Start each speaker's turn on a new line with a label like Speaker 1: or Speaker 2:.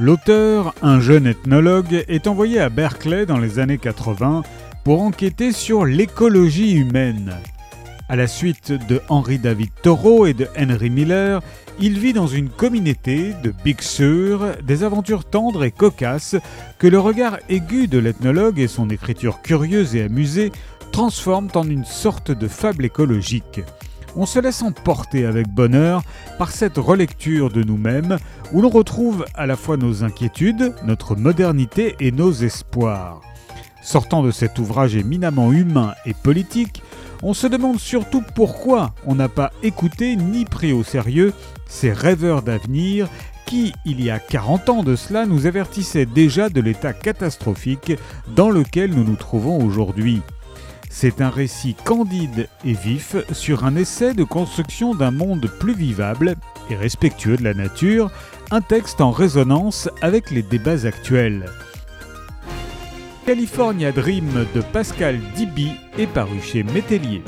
Speaker 1: L'auteur, un jeune ethnologue, est envoyé à Berkeley dans les années 80 pour enquêter sur l'écologie humaine. À la suite de Henry David Thoreau et de Henry Miller, il vit dans une communauté de Big Sur, des aventures tendres et cocasses que le regard aigu de l'ethnologue et son écriture curieuse et amusée transforment en une sorte de fable écologique. On se laisse emporter avec bonheur par cette relecture de nous-mêmes où l'on retrouve à la fois nos inquiétudes, notre modernité et nos espoirs. Sortant de cet ouvrage éminemment humain et politique, on se demande surtout pourquoi on n'a pas écouté ni pris au sérieux ces rêveurs d'avenir qui, il y a 40 ans de cela, nous avertissaient déjà de l'état catastrophique dans lequel nous nous trouvons aujourd'hui. C'est un récit candide et vif sur un essai de construction d'un monde plus vivable et respectueux de la nature, un texte en résonance avec les débats actuels. California Dream de Pascal Diby est paru chez Métellier.